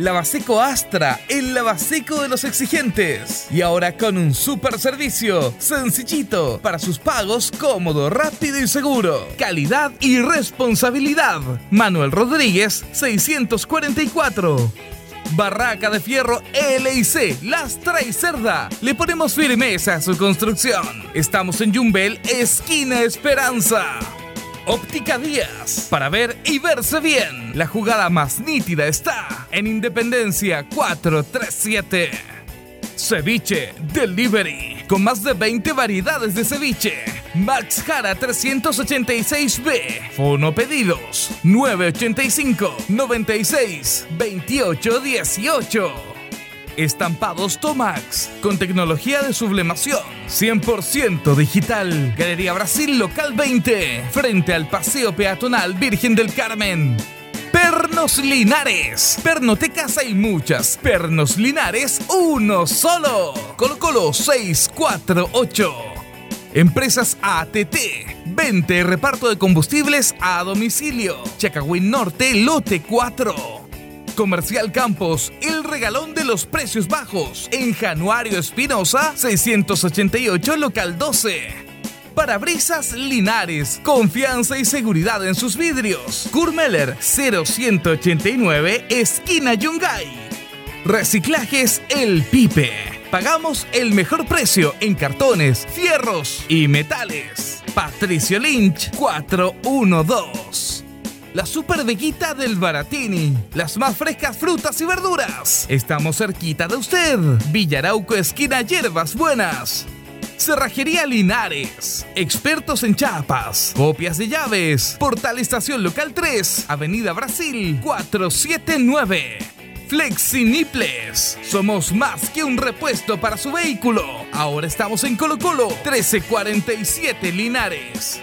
Lavaseco Astra, el lavaseco de los exigentes. Y ahora con un super servicio, sencillito, para sus pagos cómodo, rápido y seguro. Calidad y responsabilidad. Manuel Rodríguez, 644. Barraca de Fierro LIC, Lastra y Cerda. Le ponemos firmeza a su construcción. Estamos en Yumbel, esquina Esperanza. Óptica Díaz, para ver y verse bien. La jugada más nítida está en Independencia 437. Ceviche Delivery, con más de 20 variedades de ceviche. Max Jara 386B. Fono pedidos 985 96 28 18. Estampados Tomax, con tecnología de sublimación, 100% digital. Galería Brasil Local 20, frente al Paseo Peatonal Virgen del Carmen. Pernos Linares. Pernotecas hay muchas. Pernos Linares, uno solo. Colo Colo 648. Empresas ATT. Vente y reparto de combustibles a domicilio. Chacagüín Norte, lote 4. Comercial Campos, el regalón de los precios bajos. En Januario Espinosa, 688, local 12. Parabrisas Linares, confianza y seguridad en sus vidrios. Kurmeller 0189, esquina Yungay. Reciclajes El Pipe. Pagamos el mejor precio en cartones, fierros y metales. Patricio Lynch 412. La super veguita del Baratini. Las más frescas frutas y verduras. Estamos cerquita de usted. Villarauco, esquina Hierbas Buenas. Cerrajería Linares. Expertos en chapas. Copias de llaves. Portal Estación Local 3. Avenida Brasil 479. Flexiniples. Somos más que un repuesto para su vehículo. Ahora estamos en Colo Colo 1347 Linares.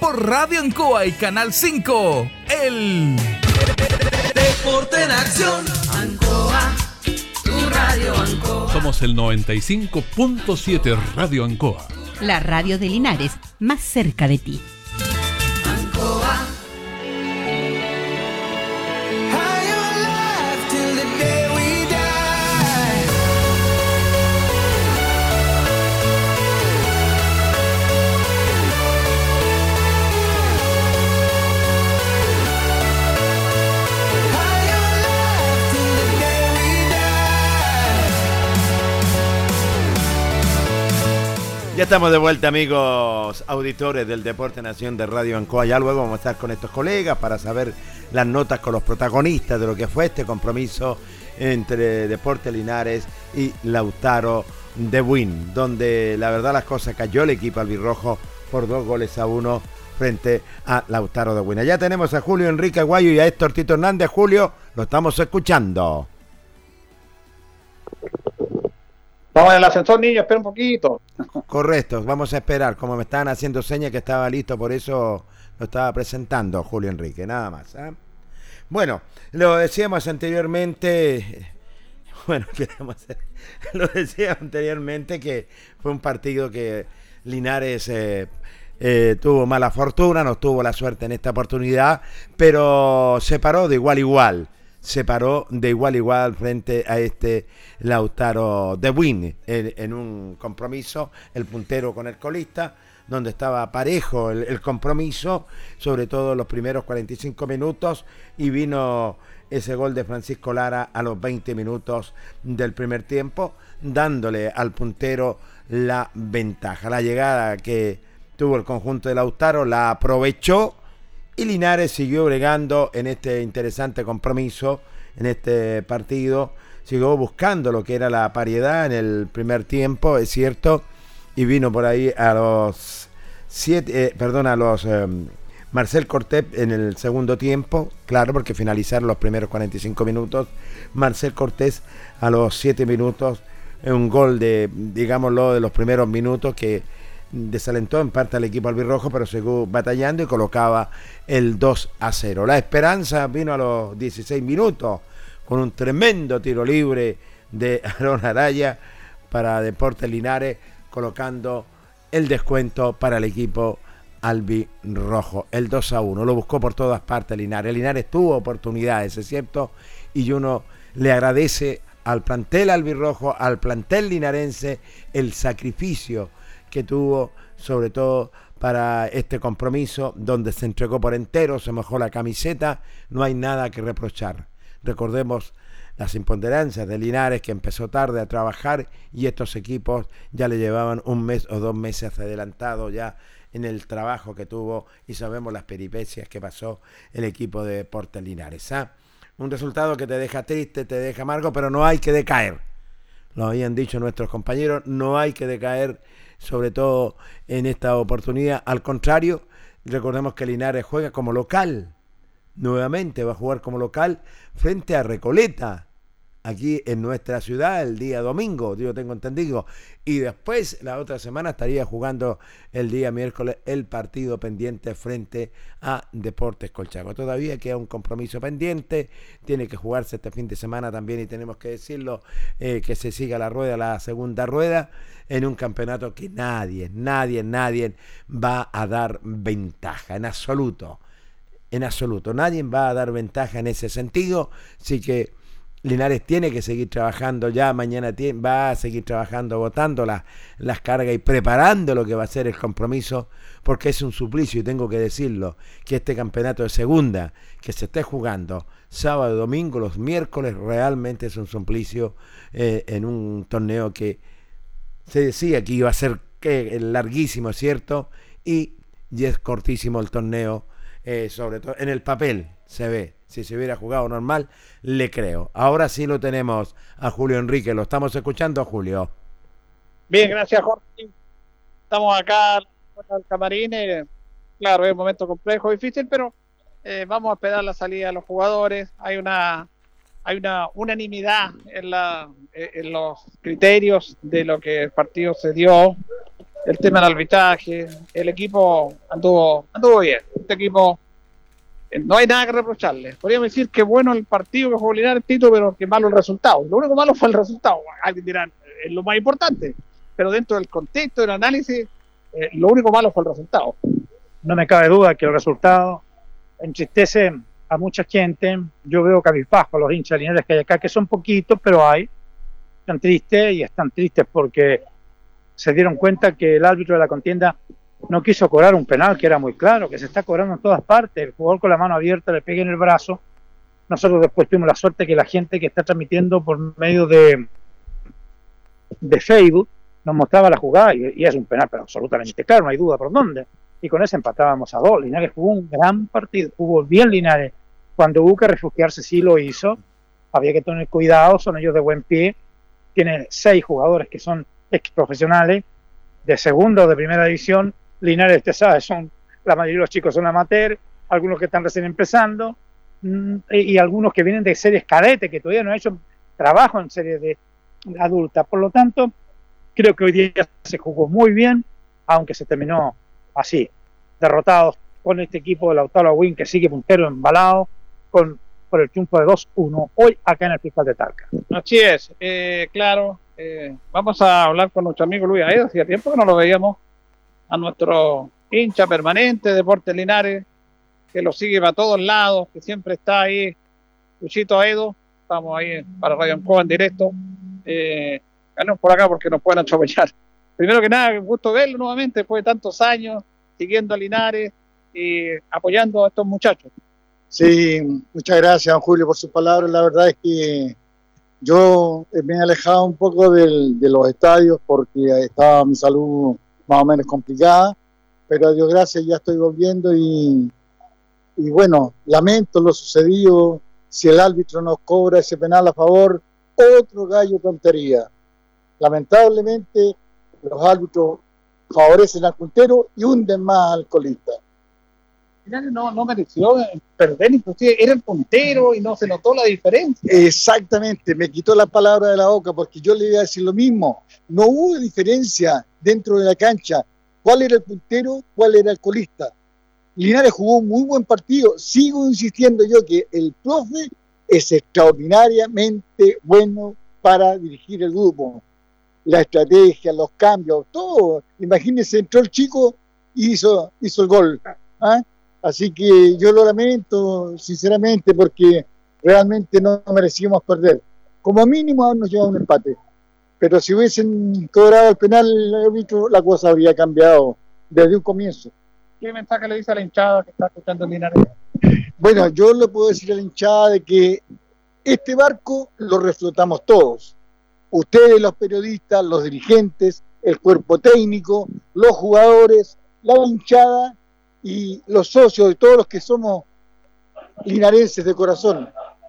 por Radio Ancoa y Canal 5. El Deporte en acción. Ancoa, tu radio Ancoa. Somos el 95.7 Radio Ancoa. La radio de Linares, más cerca de ti. Ya estamos de vuelta, amigos auditores del Deporte Nación de Radio Ancoa. Ya luego vamos a estar con estos colegas para saber las notas con los protagonistas de lo que fue este compromiso entre Deporte Linares y Lautaro de Win, donde la verdad las cosas cayó el equipo albirrojo por dos goles a uno frente a Lautaro de Win. Ya tenemos a Julio Enrique Aguayo y a Héctor Tito Hernández. Julio, lo estamos escuchando. Vamos en el ascensor, niño, espera un poquito. Correcto, vamos a esperar. Como me estaban haciendo señas que estaba listo, por eso lo estaba presentando Julio Enrique, nada más. ¿ah? Bueno, lo decíamos anteriormente. Bueno, lo decía anteriormente que fue un partido que Linares eh, eh, tuvo mala fortuna, no tuvo la suerte en esta oportunidad, pero se paró de igual a igual se paró de igual a igual frente a este Lautaro de Win en, un compromiso, el puntero con el colista, donde estaba parejo el, compromiso, sobre todo los primeros 45 minutos, y vino ese gol de Francisco Lara a los 20 minutos del primer tiempo, dándole al puntero la ventaja. La llegada que tuvo el conjunto de Lautaro la aprovechó y Linares siguió bregando en este interesante compromiso, en este partido. Siguió buscando lo que era la paridad en el primer tiempo, es cierto. Y vino por ahí a los siete, eh, perdón, a los em, Marcel Cortés en el segundo tiempo, claro, porque finalizaron los primeros 45 minutos. Marcel Cortés a los siete minutos, un gol de, digámoslo, de los primeros minutos que desalentó en parte al equipo albirrojo, pero siguió batallando y colocaba el 2 a 0. La esperanza vino a los 16 minutos con un tremendo tiro libre de Aaron Araya para Deportes Linares, colocando el descuento para el equipo albirrojo, el 2 a 1. Lo buscó por todas partes Linares. Linares tuvo oportunidades, es cierto, y uno le agradece al plantel albirrojo, al plantel linarense, el sacrificio que tuvo, sobre todo para este compromiso, donde se entregó por entero, se mojó la camiseta, no hay nada que reprochar. Recordemos las imponderancias de Linares que empezó tarde a trabajar y estos equipos ya le llevaban un mes o dos meses adelantado ya en el trabajo que tuvo y sabemos las peripecias que pasó el equipo de Deportes Linares. ¿ah? Un resultado que te deja triste, te deja amargo, pero no hay que decaer. Lo habían dicho nuestros compañeros, no hay que decaer sobre todo en esta oportunidad. Al contrario, recordemos que Linares juega como local. Nuevamente va a jugar como local frente a Recoleta aquí en nuestra ciudad el día domingo, yo tengo entendido. Y después, la otra semana, estaría jugando el día miércoles el partido pendiente frente a Deportes Colchago. Todavía queda un compromiso pendiente, tiene que jugarse este fin de semana también y tenemos que decirlo, eh, que se siga la rueda, la segunda rueda, en un campeonato que nadie, nadie, nadie va a dar ventaja, en absoluto. En absoluto, nadie va a dar ventaja en ese sentido, así que Linares tiene que seguir trabajando ya, mañana va a seguir trabajando, votando las cargas y preparando lo que va a ser el compromiso, porque es un suplicio, y tengo que decirlo, que este campeonato de segunda, que se esté jugando sábado, domingo, los miércoles, realmente es un suplicio eh, en un torneo que se decía que iba a ser que, larguísimo, ¿cierto? Y, y, es cortísimo el torneo, eh, sobre todo en el papel se ve si se hubiera jugado normal, le creo. Ahora sí lo tenemos a Julio Enrique, lo estamos escuchando, Julio. Bien, gracias, Jorge. Estamos acá el camarín. Eh, claro, es un momento complejo, difícil, pero eh, vamos a esperar la salida de los jugadores. Hay una hay una unanimidad en, la, en los criterios de lo que el partido se dio, el tema del arbitraje, el equipo anduvo, anduvo bien. Este equipo no hay nada que reprocharle. Podríamos decir que bueno el partido que jugó Linares Tito, pero que malo el resultado. Lo único malo fue el resultado. Alguien dirá, es lo más importante. Pero dentro del contexto del análisis, eh, lo único malo fue el resultado. No me cabe duda que el resultado entristece a mucha gente. Yo veo cabizbajo a los hinchas Linares que hay acá, que son poquitos, pero hay. Están tristes y están tristes porque se dieron cuenta que el árbitro de la contienda no quiso cobrar un penal que era muy claro, que se está cobrando en todas partes, el jugador con la mano abierta le pega en el brazo. Nosotros después tuvimos la suerte que la gente que está transmitiendo por medio de, de Facebook nos mostraba la jugada y, es un penal, pero absolutamente claro, no hay duda por dónde. Y con eso empatábamos a dos. Linares jugó un gran partido, jugó bien Linares. Cuando hubo que refugiarse, sí lo hizo. Había que tener cuidado, son ellos de buen pie. Tiene seis jugadores que son ex profesionales, de segunda o de primera división. Linares, te sabes, son, la mayoría de los chicos son amateurs, algunos que están recién empezando, mm, y, y algunos que vienen de series cadete, que todavía no han hecho trabajo en series de adulta. Por lo tanto, creo que hoy día se jugó muy bien, aunque se terminó así, derrotados con este equipo de Lautaro Win que sigue puntero embalado con, por el triunfo de 2-1 hoy acá en el Fiscal de Talca. Así es, eh, claro. Eh, vamos a hablar con nuestro amigo Luis Aedo. Hacía tiempo que no lo veíamos. A nuestro hincha permanente de Deportes Linares, que lo sigue para todos lados, que siempre está ahí. Luchito Aedo, estamos ahí para Radio Ancoa en directo. Eh, por acá porque nos pueden atropellar. Primero que nada, gusto verlo nuevamente después de tantos años, siguiendo a Linares y apoyando a estos muchachos. Sí, muchas gracias, don Julio, por sus palabras. La verdad es que yo eh, me he alejado un poco de los estadios porque estaba mi salud más o menos complicada, pero a Dios gracias ya estoy volviendo y, bueno, lamento lo sucedido. Si el árbitro nos cobra ese penal a favor, otro gallo tontería. Lamentablemente, los árbitros favorecen al puntero y hunden más al. Linares no, no mereció perder, inclusive era el puntero y no se notó la diferencia. Exactamente, me quitó la palabra de la boca porque yo le iba a decir lo mismo. No hubo diferencia dentro de la cancha. ¿Cuál era el puntero? ¿Cuál era el colista? Linares jugó un muy buen partido. Sigo insistiendo yo que el profe es extraordinariamente bueno para dirigir el grupo. La estrategia, los cambios, todo. Imagínense, entró el chico y hizo, hizo el gol. ¿ah? Así que yo lo lamento, sinceramente, porque realmente no merecíamos perder. Como mínimo habernos llevado un empate. Pero si hubiesen cobrado el penal, el árbitro, la cosa habría cambiado desde un comienzo. ¿Qué mensaje le dice a la hinchada que está escuchando Linares? Bueno, yo le puedo decir a la hinchada de que este barco lo reflotamos todos. Ustedes, los periodistas, los dirigentes, el cuerpo técnico, los jugadores, la hinchada y los socios de todos los que somos linarenses de corazón.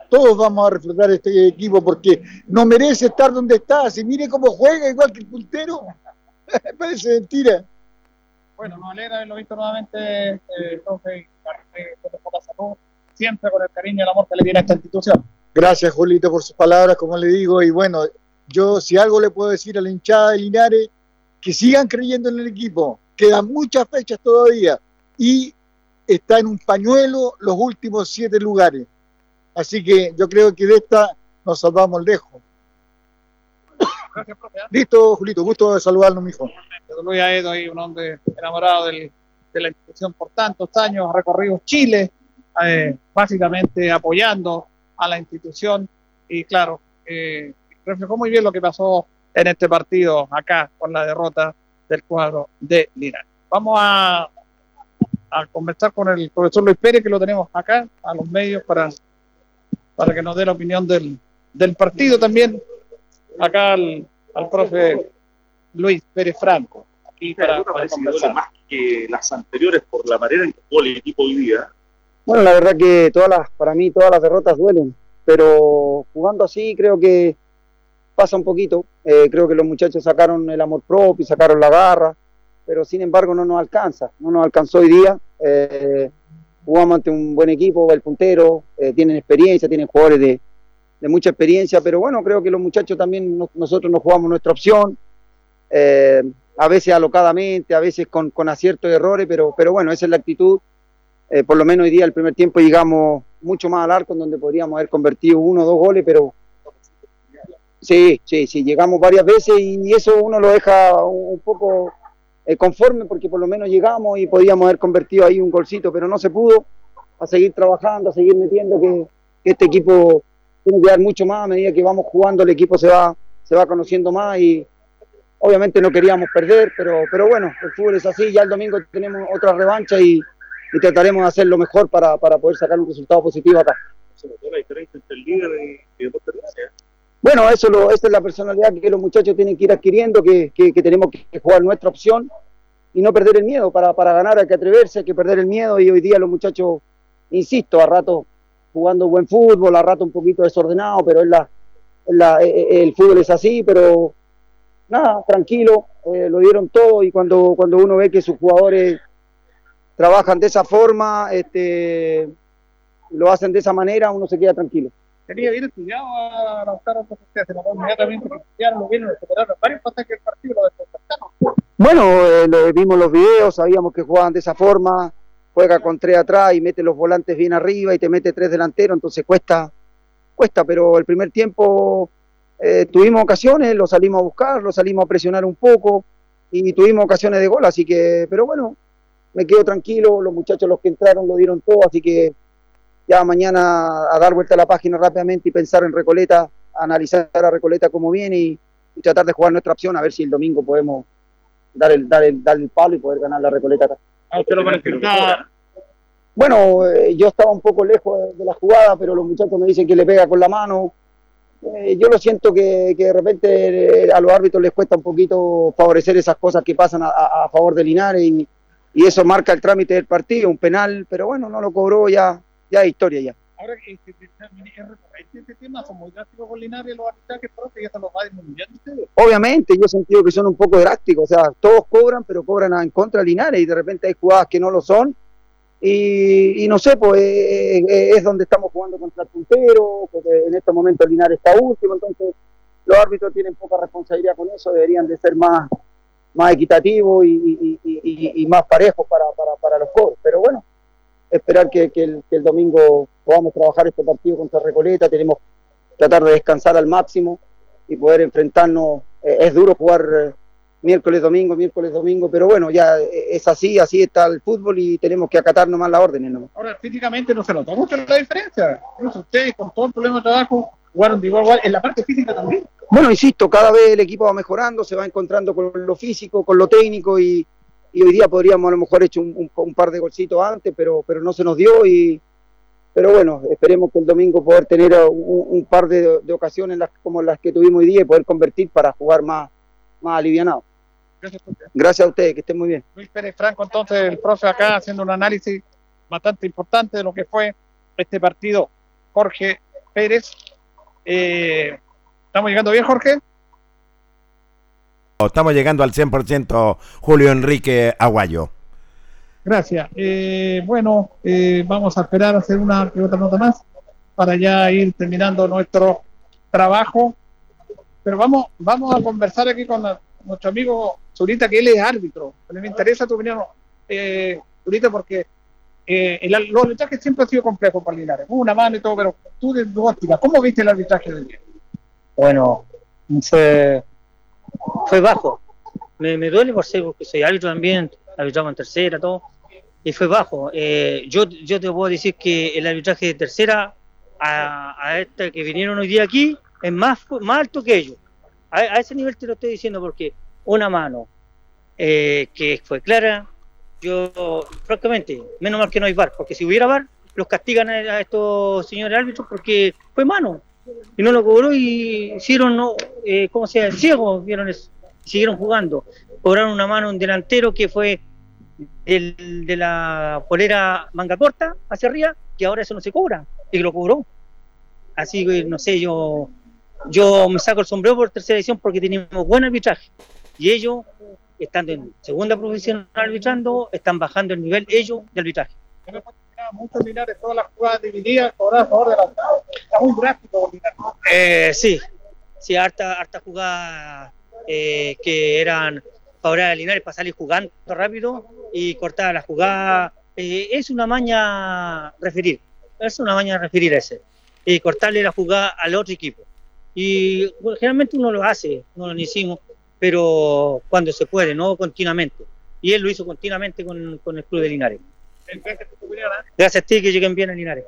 Todos vamos a reflotar este equipo porque no merece estar donde está. Si mire cómo juega, igual que el puntero, parece mentira. Bueno, nos alegra haberlo visto nuevamente, eh, profe, y eh, salud, siempre con el cariño y el amor que le tiene a esta institución. Gracias, Julito, por sus palabras, como le digo. Y bueno, yo si algo le puedo decir a la hinchada de Linares, que sigan creyendo en el equipo. Quedan muchas fechas todavía y está en un pañuelo los últimos siete lugares. Así que yo creo que de esta nos salvamos lejos. Gracias, profe. ¿eh? Listo, Julito, gusto de saludarnos, mijo. Luis Aedo, un hombre enamorado del- de la institución por tantos años, ha recorrido Chile, eh, básicamente apoyando a la institución y claro, eh, reflejó muy bien lo que pasó en este partido acá con la derrota del cuadro de Linares. Vamos a, a conversar con el profesor Luis Pérez, que lo tenemos acá, a los medios, para, para que nos dé la opinión del, del partido también. Acá al, al profe Luis Pérez Franco. Aquí para, para conversar. más que las anteriores por la manera en que jugó el equipo hoy día. Bueno, la verdad que todas las, para mí todas las derrotas duelen, pero jugando así creo que pasa un poquito. Eh, creo que los muchachos sacaron el amor propio, sacaron la garra, pero sin embargo no nos alcanza, no nos alcanzó hoy día. Eh, jugamos ante un buen equipo, el puntero, eh, tienen experiencia, tienen jugadores de, mucha experiencia, pero bueno, creo que los muchachos también, no- nosotros nos jugamos nuestra opción, eh, a veces alocadamente, a veces con, con aciertos y errores, pero, pero bueno, esa es la actitud. Por lo menos hoy día, el primer tiempo, llegamos mucho más al arco, en donde podríamos haber convertido uno o dos goles, pero sí, sí, sí, llegamos varias veces y eso uno lo deja un poco eh, conforme, porque por lo menos llegamos y podíamos haber convertido ahí un golcito, pero no se pudo. A seguir trabajando, a seguir metiendo, que, este equipo tiene que dar mucho más a medida que vamos jugando, el equipo se va, se va conociendo más y obviamente no queríamos perder, pero, pero bueno, el fútbol es así, ya el domingo tenemos otra revancha y, y trataremos de hacer lo mejor para, para poder sacar un resultado positivo acá. Se la diferencia entre el líder y. Bueno, eso lo, esa es la personalidad que los muchachos tienen que ir adquiriendo, que, que- que tenemos que jugar nuestra opción y no perder el miedo. Para, ganar hay que atreverse, hay que perder el miedo y hoy día los muchachos, insisto, a rato jugando buen fútbol, a rato un poquito desordenado, pero es la, eh, eh, el fútbol es así, pero nada, tranquilo, eh, lo dieron todo y cuando, cuando uno ve que sus jugadores trabajan de esa forma, este, lo hacen de esa manera, uno se queda tranquilo. Tenía bien estudiado a Lautaro, se la inmediatamente superaron varios que el partido lo desconcertaron. Bueno, eh, vimos los videos, sabíamos que jugaban de esa forma, juega con tres atrás y mete los volantes bien arriba y te mete tres delanteros, entonces cuesta, cuesta, pero el primer tiempo eh, tuvimos ocasiones, lo salimos a buscar, lo salimos a presionar un poco y tuvimos ocasiones de gol, así que, pero bueno, me quedo tranquilo, los muchachos los que entraron lo dieron todo, así que ya mañana a dar vuelta a la página rápidamente y pensar en Recoleta, analizar a Recoleta como viene y, y tratar de jugar nuestra opción, a ver si el domingo podemos dar el, dar el, dar el palo y poder ganar la Recoleta acá. A usted lo. Bueno, eh, yo estaba un poco lejos de, de la jugada, pero los muchachos me dicen que le pega con la mano. Eh, yo lo siento que, que de repente eh, a los árbitros les cuesta un poquito favorecer esas cosas que pasan a, a- a favor de Linares y, y eso marca el trámite del partido, un penal, pero bueno, no lo cobró, ya, ya es historia ya. Ahora este, es recurrente este tema, son muy drásticos con Linares los arbitrajes, pero que ya se los va disminuyendo ustedes. Obviamente, yo he sentido que son un poco drásticos, o sea, todos cobran, pero cobran en contra de Linares y de repente hay jugadas que no lo son. Y, y no sé, pues eh, eh, es donde estamos jugando contra el puntero, porque en este momento Linares está último, entonces los árbitros tienen poca responsabilidad con eso, deberían de ser más, más equitativos y- y- y más parejos para, para, para los cobros. Pero bueno, esperar que, que el, que el domingo podamos trabajar este partido contra Recoleta, tenemos que tratar de descansar al máximo y poder enfrentarnos. Eh, es duro jugar eh, miércoles, domingo, miércoles, domingo, pero bueno, ya eh, es así, así está el fútbol y tenemos que acatar nomás las órdenes. ¿no? Ahora, físicamente no se nota mucho la diferencia. Incluso ustedes, con todo el problema de trabajo, jugaron de igual igual. En la parte física también. Bueno, insisto, cada vez el equipo va mejorando, se va encontrando con lo físico, con lo técnico y, y hoy día podríamos a lo mejor hecho un, un- un par de golcitos antes, pero, pero no se nos dio y pero bueno, esperemos que el domingo poder tener un, un par de, de ocasiones las- como las que tuvimos hoy día y poder convertir para jugar más, más alivianado. Gracias. Gracias a ustedes, que estén muy bien. Luis Pérez Franco, entonces el profe acá haciendo un análisis bastante importante de lo que fue este partido. Jorge Pérez. Eh, ¿Estamos llegando bien, Jorge? Estamos llegando al 100% Julio Enrique Aguayo. Gracias. Eh, bueno, eh, vamos a esperar a hacer una que otra nota más para ya ir terminando nuestro trabajo. Pero vamos, vamos a conversar aquí con la- nuestro amigo Zurita, que él es árbitro. Me interesa tu opinión, eh, Zurita, porque eh, el- los arbitrajes siempre han sido complejos para Linares. Una mano y todo, pero tú de tu óptica, ¿cómo viste el arbitraje del día? Bueno, fue, fue bajo. Me, me duele por ser, porque soy árbitro también, arbitramos en tercera, todo, y fue bajo. Eh, yo, yo te puedo decir que el arbitraje de tercera a, a este que vinieron hoy día aquí es más, más alto que ellos. A, a ese nivel te lo estoy diciendo porque una mano eh, que fue clara, yo, francamente, menos mal que no hay VAR, porque si hubiera VAR, los castigan a, a estos señores árbitros porque fue mano y no lo cobró y hicieron, no, eh, ¿cómo se llama? Ciegos, vieron eso, siguieron jugando. Cobraron una mano un delantero que fue del- de la polera manga corta hacia arriba, que ahora eso no se cobra, y lo cobró. Así que, no sé, yo, yo me saco el sombrero por tercera edición porque tenemos buen arbitraje. Y ellos, estando en segunda profesional arbitrando, están bajando el nivel ellos de arbitraje. Muchos Linares, todas las jugadas divididas, cobradas a favor de la. Está muy drástico. Eh, sí, sí, harta, harta jugada eh, que eran favorables a Linares para salir jugando rápido y cortar la jugada. Eh, es una maña referir, es una maña referir ese, y cortarle la jugada al otro equipo. Y bueno, generalmente uno lo hace, no lo hicimos, pero cuando se puede, no continuamente. Y él lo hizo continuamente con, con el club de Linares. Gracias a ti que lleguen bien a Linares.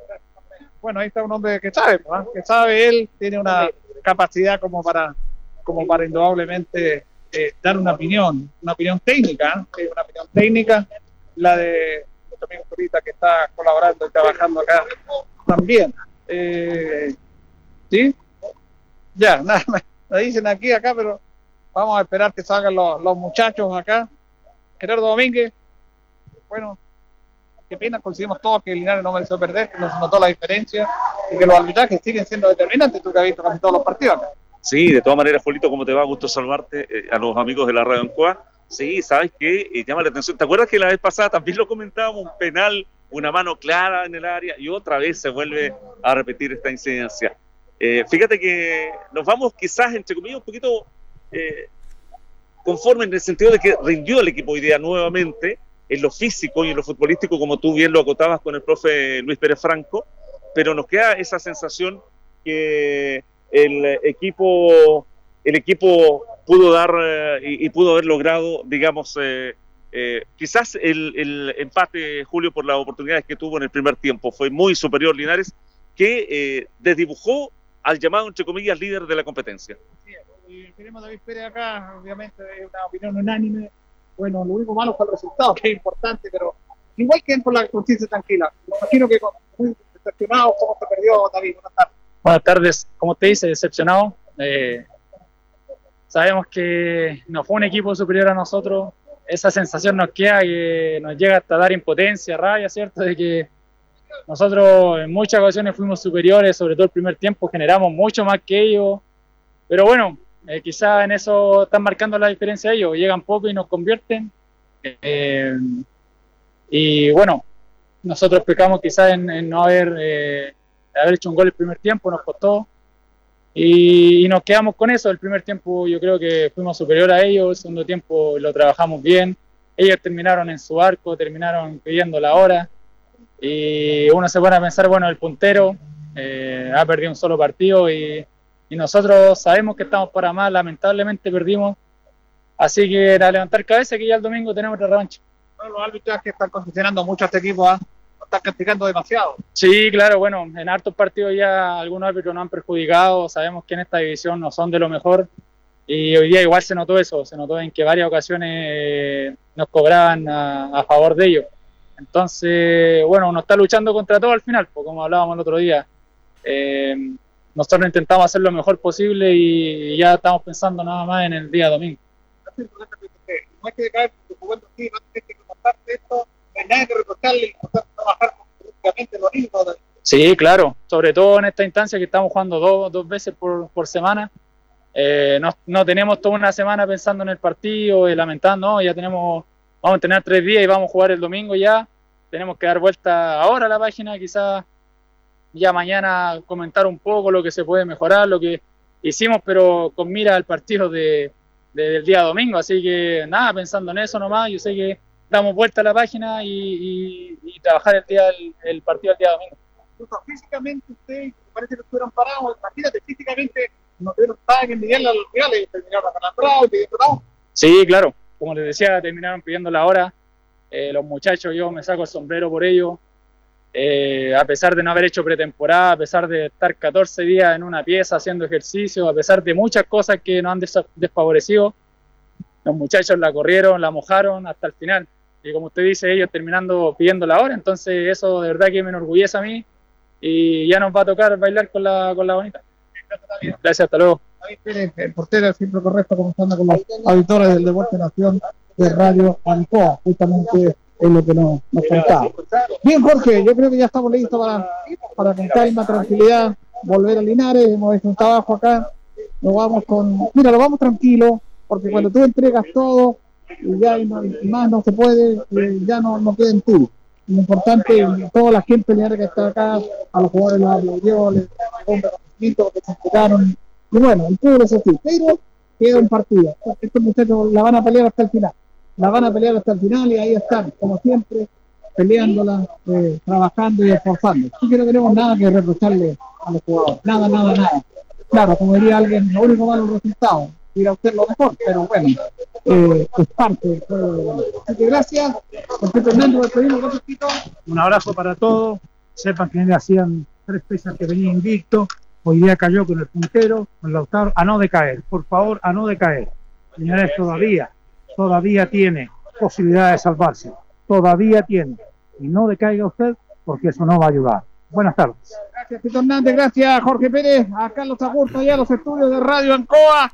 bueno, ahí está un hombre que sabe, ¿no? que sabe él, tiene una capacidad como para, como para indudablemente eh, dar una opinión, una opinión técnica, ¿eh? Una opinión técnica, la de nuestro amigo Zurita que está colaborando y trabajando acá también. Eh, ¿Sí? Ya, nada, me dicen aquí, acá, pero vamos a esperar que salgan los, los muchachos acá. Gerardo Domínguez, bueno, qué pena, coincidimos todos que Linares no mereció perder, que nos notó la diferencia y que los arbitrajes siguen siendo determinantes, tú que has visto casi todos los partidos. Sí, de todas maneras, Julito, ¿cómo te va? Gusto salvarte eh, a los amigos de la radio Ancoa. Sí, ¿sabes qué? Eh, llama la atención. ¿Te acuerdas que la vez pasada también lo comentábamos? Un penal, una mano clara en el área y otra vez se vuelve a repetir esta incidencia. Eh, fíjate que nos vamos quizás, entre comillas, un poquito eh, conforme en el sentido de que rindió el equipo hoy día nuevamente en lo físico y en lo futbolístico, como tú bien lo acotabas con el profe Luis Pérez Franco, pero nos queda esa sensación que el equipo, el equipo pudo dar eh, y, pudo haber logrado, digamos, eh, eh, quizás el, el empate, Julio, por las oportunidades que tuvo en el primer tiempo, fue muy superior Linares, que desdibujó al llamado, entre comillas, líder de la competencia. Y tenemos David Pérez acá, obviamente es una opinión unánime. Bueno, lo único malo fue el resultado, que es importante, pero igual que por la conciencia tranquila. Me imagino que con- muy decepcionado cómo se perdió David. Buenas tardes. Buenas tardes, como te dice, decepcionado. Eh, sabemos que no fue un equipo superior a nosotros. Esa sensación nos queda que nos llega hasta dar impotencia, rabia, ¿cierto? De que nosotros en muchas ocasiones fuimos superiores, sobre todo el primer tiempo, generamos mucho más que ellos. Pero bueno, eh, quizás en eso están marcando la diferencia ellos. Llegan poco y nos convierten. Eh, y bueno, nosotros pecamos quizás en, en no haber, eh, haber hecho un gol el primer tiempo, nos costó. Y, y nos quedamos con eso. El primer tiempo yo creo que fuimos superior a ellos, el segundo tiempo lo trabajamos bien. Ellos terminaron en su arco, terminaron pidiendo la hora. Y uno se pone a pensar, bueno, el puntero eh, ha perdido un solo partido y, y nosotros sabemos que estamos para más, lamentablemente perdimos. Así que a levantar cabeza que ya el domingo tenemos otra revancha. Bueno, los árbitros que están condicionando mucho a este equipo, ¿ah? Lo están castigando demasiado. Sí, claro, bueno, en hartos partidos ya algunos árbitros nos han perjudicado, sabemos que en esta división no son de lo mejor y hoy día igual se notó eso, se notó en que varias ocasiones eh, nos cobraban a, a favor de ellos. Entonces, bueno, uno está luchando contra todo al final, pues, como hablábamos el otro día. Eh, nosotros intentamos hacer lo mejor posible y ya estamos pensando nada más en el día domingo. No hay que jugando así, no tienes que esto, no hay nada que importante trabajar lo mismo. Sí, claro, sobre todo en esta instancia que estamos jugando dos, dos veces por, por semana. Eh, no, no tenemos toda una semana pensando en el partido y lamentando, no, ya tenemos, vamos a tener tres días y vamos a jugar el domingo ya. Tenemos que dar vuelta ahora a la página, quizás ya mañana comentar un poco lo que se puede mejorar, lo que hicimos, pero con mira al partido de, de- del día domingo. Así que nada, pensando en eso nomás, yo sé que damos vuelta a la página y, y- y trabajar el, día, el, el partido del día domingo. Físicamente ustedes parece que estuvieron parados, imagínate, físicamente no tuvieron nada que a los rivales, y terminaron acalambrados y pidiendo. Sí, claro. Como les decía, terminaron pidiendo la hora. Eh, los muchachos, yo me saco el sombrero por ellos. Eh, a pesar de no haber hecho pretemporada, a pesar de estar 14 días en una pieza haciendo ejercicio, a pesar de muchas cosas que nos han desfavorecido, los muchachos la corrieron, la mojaron hasta el final. Y como usted dice, ellos terminando pidiendo la hora, entonces eso de verdad que me enorgullece a mí y ya nos va a tocar bailar con la, con la bonita. Gracias, hasta luego. David Pérez, el portero siempre correcto, comenzando con los auditores del Deporte Nación de Radio Ancoa, justamente es lo que nos, nos contaba. Bien, Jorge, yo creo que ya estamos listos para, para con calma, tranquilidad, volver a Linares, hemos hecho un trabajo acá, nos vamos con, mira, nos vamos tranquilo, porque cuando tú entregas todo, y ya y no- y más no se puede, ya no, no queda en ti. Lo importante, toda la gente Linares que está acá, a los jugadores los aplaudió, les porque se entregaron, y bueno, el público es así, pero queda un partido. Estos muchachos la van a pelear hasta el final. La van a pelear hasta el final y ahí están, como siempre, peleándola, eh, trabajando y esforzando. Así que no tenemos nada que reprocharle a los jugadores. Nada, nada, nada. Claro, como diría alguien, lo único malo es el resultado. Ir a usted lo mejor, pero bueno, eh, es parte del juego. Así que gracias. Jorge Fernando. Un abrazo para todos. Sepan que hacían tres fechas que venía invicto. Hoy día cayó con el puntero, con Lautaro, a no decaer. Por favor, a no decaer. Señores, todavía, todavía tiene posibilidad de salvarse. Todavía tiene. Y no decaiga usted porque eso no va a ayudar. Buenas tardes. Gracias, Tito Hernández. Gracias, Jorge Pérez. A Carlos Agurto y a los estudios de Radio Ancoa.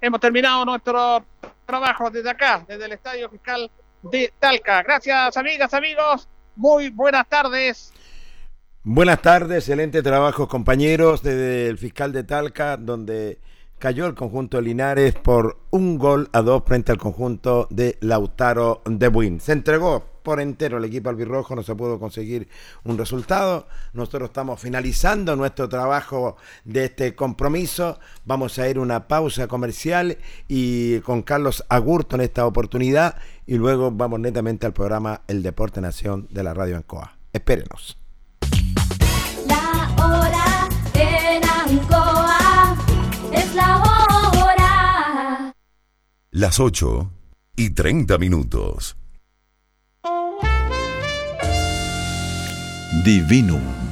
Hemos terminado nuestro trabajo desde acá, desde el Estadio Fiscal de Talca. Gracias, amigas, amigos. Muy buenas tardes. Buenas tardes, excelente trabajo compañeros desde el fiscal de Talca, donde cayó el conjunto de Linares por un gol a dos frente al conjunto de Lautaro de Buin. Se entregó por entero el equipo albirrojo, no se pudo conseguir un resultado. Nosotros estamos finalizando nuestro trabajo de este compromiso. Vamos a ir una pausa comercial y con Carlos Agurto en esta oportunidad y luego vamos netamente al programa El Deporte Nación de la Radio Ancoa. Espérenos. Las 8 y 30 minutos. Divinum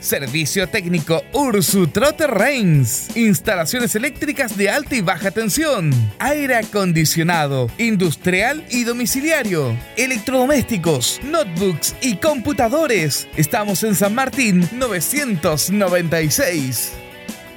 Servicio técnico Ursu Trotter Reigns. Instalaciones eléctricas de alta y baja tensión. Aire acondicionado, industrial y domiciliario. Electrodomésticos, notebooks y computadores. Estamos en San Martín 996.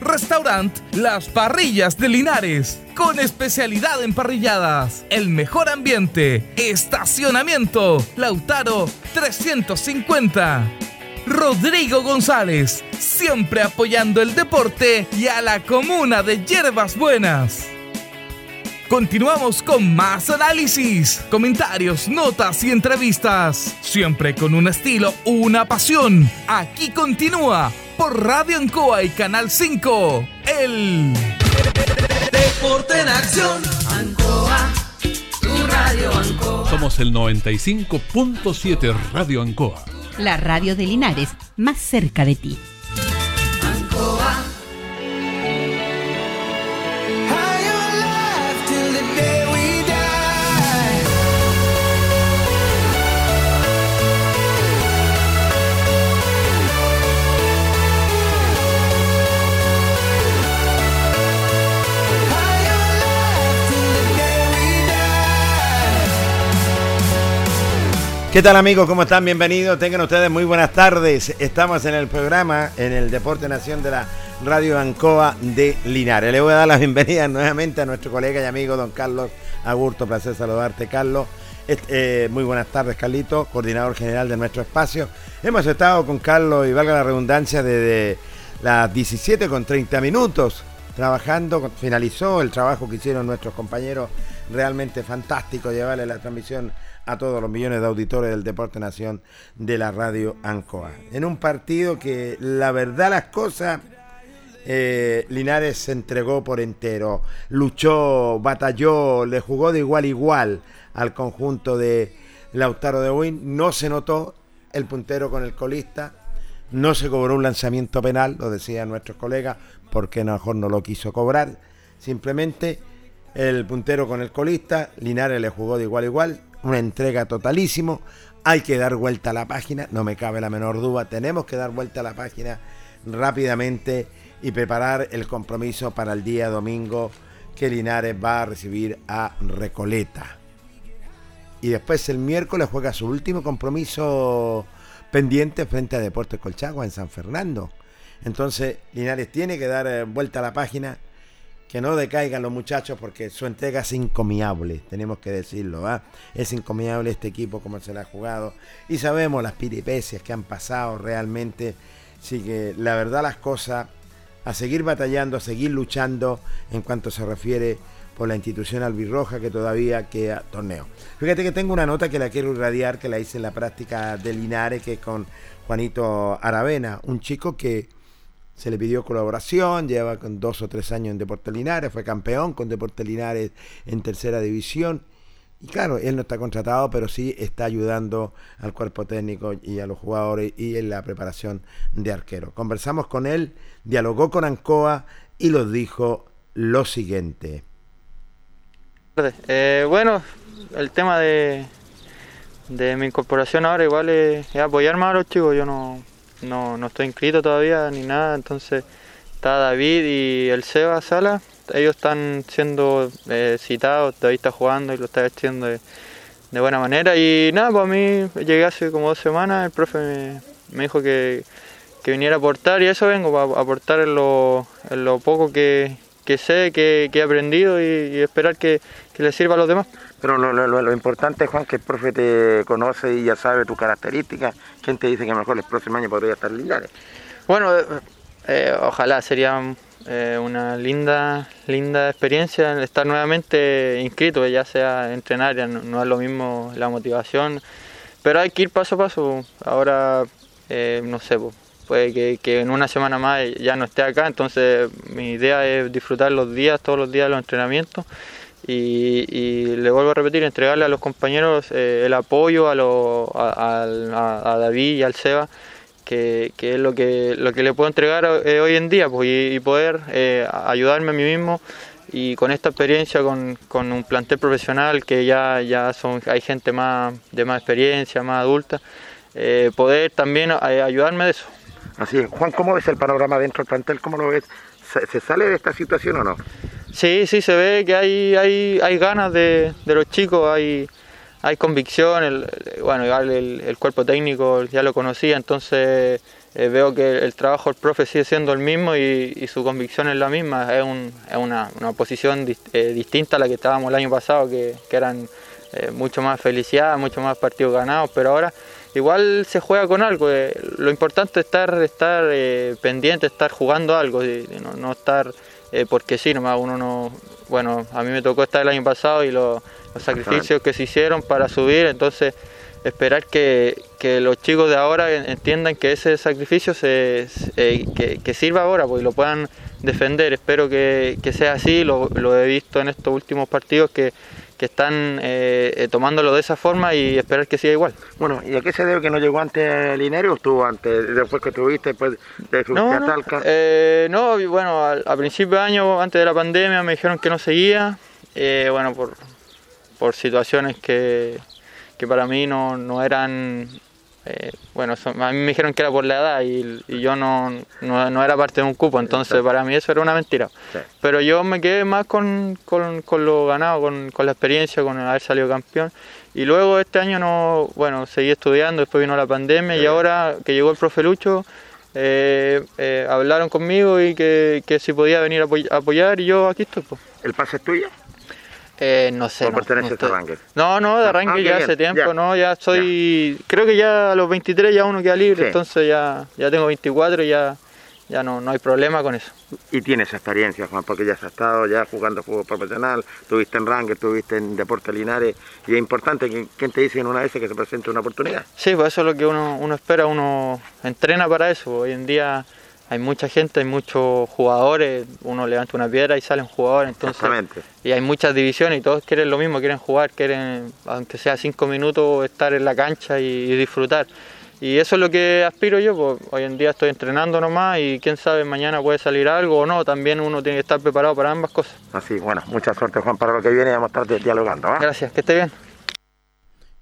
Restaurant Las Parrillas de Linares, con especialidad en parrilladas, el mejor ambiente, estacionamiento, Lautaro 350. Rodrigo González, siempre apoyando el deporte y a la comuna de Hierbas Buenas. Continuamos con más análisis, comentarios, notas y entrevistas. Siempre con un estilo, una pasión. Aquí continúa por Radio Ancoa y Canal 5. El Deporte en acción. Ancoa, tu radio Ancoa. Somos el 95.7 Radio Ancoa. La radio de Linares, más cerca de ti. ¿Qué tal amigos? ¿Cómo están? Bienvenidos. Tengan ustedes muy buenas tardes. Estamos en el programa, en el Deporte Nación de la Radio Ancoa de Linares. Le voy a dar la bienvenida nuevamente a nuestro colega y amigo don Carlos Agurto. Placer saludarte, Carlos. Eh, muy buenas tardes, Carlito, coordinador general de nuestro espacio. Hemos estado con Carlos, y valga la redundancia, desde las 17 con 30 minutos trabajando. Finalizó el trabajo que hicieron nuestros compañeros. Realmente fantástico llevarle la transmisión a todos los millones de auditores del Deporte Nación de la radio Ancoa. En un partido que la verdad las cosas, eh, Linares se entregó por entero, luchó, batalló, le jugó de igual a igual al conjunto de Lautaro de Win, no se notó el puntero con el colista, no se cobró un lanzamiento penal, lo decían nuestros colegas, porque mejor no lo quiso cobrar, simplemente el puntero con el colista, Linares le jugó de igual a igual, una entrega totalísimo. Hay que dar vuelta a la página, no me cabe la menor duda. Tenemos que dar vuelta a la página rápidamente y preparar el compromiso para el día domingo que Linares va a recibir a Recoleta. Y después el miércoles juega su último compromiso pendiente frente a Deportes Colchagua en San Fernando. Entonces Linares tiene que dar eh, vuelta a la página que no decaigan los muchachos porque su entrega es incomiable, tenemos que decirlo, ¿va? Es incomiable este equipo como se le ha jugado y sabemos las piripecias que han pasado realmente, así que la verdad las cosas, a seguir batallando, a seguir luchando en cuanto se refiere por la institución albirroja que todavía queda torneo. Fíjate que tengo una nota que la quiero irradiar, que la hice en la práctica de Linares, que es con Juanito Aravena, un chico que se le pidió colaboración, lleva con dos o tres años en Deportes Linares, fue campeón con Deportes Linares en tercera división. Y claro, él no está contratado, pero sí está ayudando al cuerpo técnico y a los jugadores y en la preparación de arquero. Conversamos con él, dialogó con Ancoa y nos dijo lo siguiente. Eh, bueno, el tema de, de mi incorporación ahora igual es, es apoyar más los chicos. Yo no, no, no estoy inscrito todavía ni nada, entonces está David y el Seba Sala, ellos están siendo eh, citados, David está jugando y lo está haciendo de, buena manera. Y nada, para mí llegué hace como dos semanas, el profe me, dijo que, que, viniera a aportar y eso vengo, a aportar lo, en lo poco que, que sé, que, que, he aprendido y, y esperar que, que le sirva a los demás. Pero lo, lo, lo, importante, Juan, que el profe te conoce y ya sabe tus características. ¿Quién te dice que a lo mejor el próximo año podría estar Linares? Bueno, eh, ojalá sería eh, una linda linda experiencia estar nuevamente inscrito, ya sea entrenar, ya no, no, es lo mismo la motivación, pero hay que ir paso a paso. Ahora, eh, no sé, puede que, en una semana más ya no esté acá, entonces mi idea es disfrutar los días, todos los días de los entrenamientos. Y, le vuelvo a repetir, entregarle a los compañeros eh, el apoyo a, lo- a, David y al Seba, que, que es lo que, lo que le puedo entregar eh, hoy en día pues, y, poder eh, ayudarme a mí mismo. Y con esta experiencia, con, con un plantel profesional que ya, ya son, hay gente más de más experiencia, más adulta, poder también ayudarme de eso. Así es. Juan, ¿cómo ves el panorama dentro del plantel? ¿Cómo lo ves? ¿Se, sale de esta situación o no? Sí, sí, se ve que hay, hay, hay ganas de, los chicos, hay, hay convicción, el, bueno, igual el, el cuerpo técnico ya lo conocía, entonces eh, veo que el trabajo del profe sigue siendo el mismo y, y su convicción es la misma, es, un- es una, posición dis- eh, distinta a la que estábamos el año pasado, que eran eh, mucho más felicidad, mucho más partidos ganados, pero ahora igual se juega con algo. eh, lo importante es estar, estar eh, pendiente, estar jugando algo, y no, no estar porque sí, nomás uno no. Bueno, a mí me tocó estar el año pasado y lo- los sacrificios que se hicieron para subir, entonces esperar que, que los chicos de ahora en- entiendan que ese sacrificio se, se- que, que sirva ahora pues, y lo puedan defender. Espero que, que sea así, lo, lo he visto en estos últimos partidos que, que están eh, eh, tomándolo de esa forma y esperar que siga igual. Bueno, ¿y a qué se debe que no llegó antes Linares o estuvo antes, después que estuviste, después de subirte No, a no, eh, no, bueno, al- a, principio de año, antes de la pandemia, me dijeron que no seguía, eh, bueno, por, por situaciones que, que para mí no, no eran, eh, bueno, son- a mí me dijeron que era por la edad y, y yo no, no, no era parte de un cupo, entonces para mí eso era una mentira. Pero yo me quedé más con, con, con lo ganado, con, con la experiencia, con haber salido campeón. Y luego este año no, bueno, seguí estudiando, después vino la pandemia y ahora que llegó el profe Lucho, eh, eh, hablaron conmigo y que, que si podía venir a apoyar y yo aquí estoy. pues. ¿El pase es tuyo? Eh, no sé. ¿O no, perteneces no a estoy- Rangers? No, no, de Ah, arranque ah, ya qué hace bien, tiempo, ya. no, ya soy, creo que ya a los 23 ya uno queda libre, Sí. entonces ya, ya tengo 24 y ya, ya no, no hay problema con eso. Y tienes experiencia, Juan, porque ya has estado ya jugando fútbol profesional, estuviste en Rangers, estuviste en Deportes Linares, y es importante que quien te dice en una vez que se presente una oportunidad. Sí, pues eso es lo que uno, uno espera, uno entrena para eso. Hoy en día hay mucha gente, hay muchos jugadores, uno levanta una piedra y sale un jugador, entonces Exactamente. y hay muchas divisiones y todos quieren lo mismo, quieren jugar, quieren, aunque sea cinco minutos, estar en la cancha y, y disfrutar. Y eso es lo que aspiro yo, pues hoy en día estoy entrenando nomás y quién sabe, mañana puede salir algo o no, también uno tiene que estar preparado para ambas cosas. Así, bueno, mucha suerte, Juan, para lo que viene, vamos a estar dialogando. ¿ah? Gracias, que esté bien.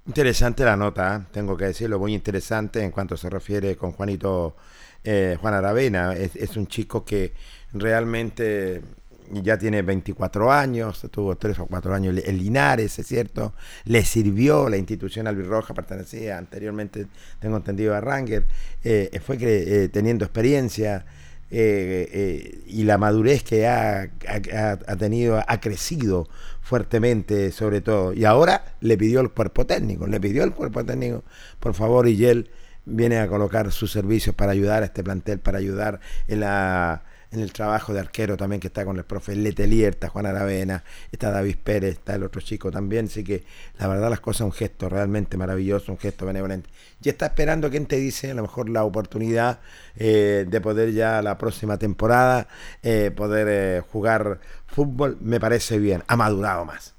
Interesante la nota, ¿eh? tengo que decirlo, muy interesante en cuanto se refiere con Juanito, eh, Juan Aravena. Es, un chico que realmente ya tiene 24 años, tuvo 3 o 4 años en Linares, es cierto, le sirvió la institución albirroja, pertenecía anteriormente, tengo entendido, a Ranger, eh, fue eh, teniendo experiencia eh, y la madurez que ha, ha- ha tenido, ha crecido fuertemente sobre todo. Y ahora le pidió al cuerpo técnico, le pidió al cuerpo técnico, por favor, y él viene a colocar sus servicios para ayudar a este plantel, para ayudar en la en el trabajo de arquero también que está con el profe Letelier, está Juan Aravena, está David Pérez, está el otro chico también, así que la verdad las cosas un gesto realmente maravilloso, un gesto benevolente. Y está esperando quien te dice a lo mejor la oportunidad eh, de poder ya la próxima temporada eh, poder eh, jugar fútbol, me parece bien, ha madurado más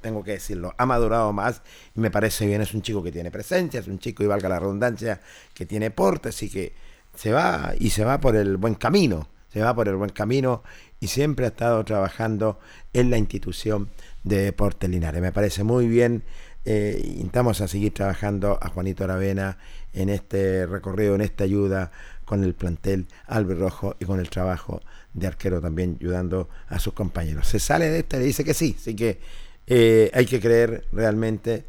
tengo que decirlo, ha madurado más y me parece bien, es un chico que tiene presencia, es un chico, y valga la redundancia, que tiene porte, así que se va y se va por el buen camino, se va por el buen camino y siempre ha estado trabajando en la institución de Deportes Linares. Me parece muy bien, eh, intentamos a seguir trabajando a Juanito Aravena en este recorrido, en esta ayuda con el plantel albirrojo y con el trabajo de arquero también ayudando a sus compañeros. Se sale de esta y le dice que sí, así que eh, hay que creer realmente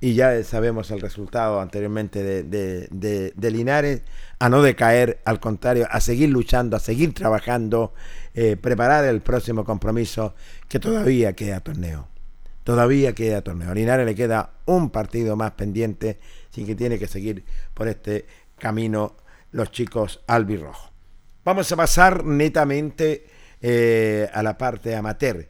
y ya sabemos el resultado anteriormente de, Linares, a no decaer, al contrario, a seguir luchando, a seguir trabajando, eh, preparar el próximo compromiso que todavía queda torneo. Todavía queda torneo. A Linares le queda un partido más pendiente, sin que tiene que seguir por este camino los chicos albirrojos. Vamos a pasar netamente eh, a la parte amateur.